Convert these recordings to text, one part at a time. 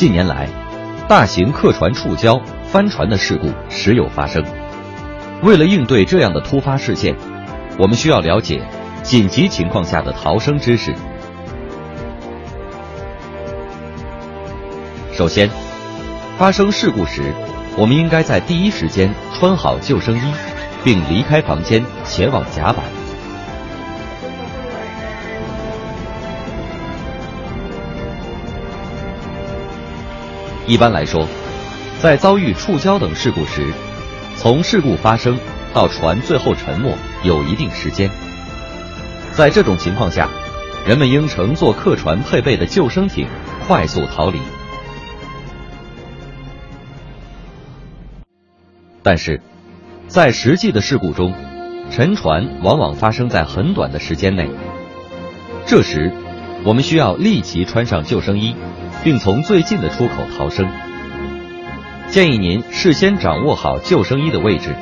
近年来，大型客船触礁、翻船的事故时有发生。为了应对这样的突发事件，我们需要了解紧急情况下的逃生知识。首先，发生事故时，我们应该在第一时间穿好救生衣，并离开房间前往甲板。一般来说，在遭遇触礁等事故时，从事故发生到船最后沉没有一定时间。在这种情况下，人们应乘坐客船配备的救生艇快速逃离。但是，在实际的事故中，沉船往往发生在很短的时间内。这时，我们需要立即穿上救生衣。并从最近的出口逃生。建议您事先掌握好救生衣的位置。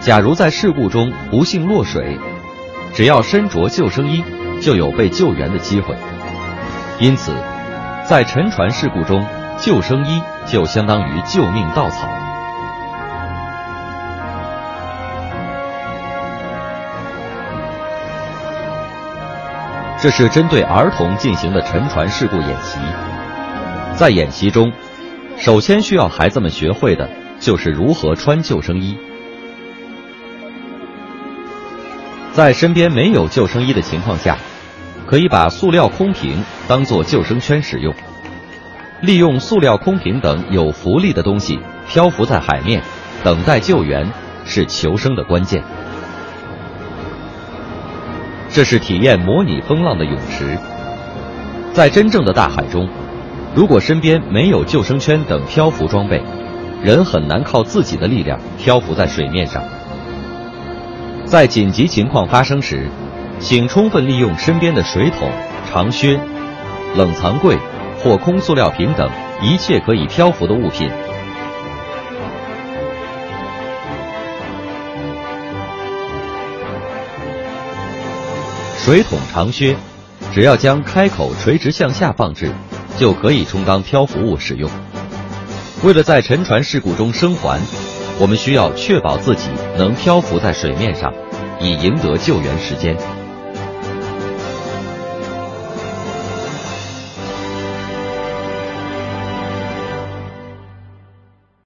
假如在事故中不幸落水，只要身着救生衣，就有被救援的机会。因此，在沉船事故中，救生衣就相当于救命稻草。这是针对儿童进行的沉船事故演习。在演习中，首先需要孩子们学会的就是如何穿救生衣。在身边没有救生衣的情况下，可以把塑料空瓶当做救生圈使用，利用塑料空瓶等有浮力的东西漂浮在海面，等待救援，是求生的关键。这是体验模拟风浪的泳池。在真正的大海中，如果身边没有救生圈等漂浮装备，人很难靠自己的力量漂浮在水面上。在紧急情况发生时，请充分利用身边的水桶、长靴、冷藏柜或空塑料瓶等一切可以漂浮的物品。水桶、长靴，只要将开口垂直向下放置，就可以充当漂浮物使用。为了在沉船事故中生还，我们需要确保自己能漂浮在水面上，以赢得救援时间。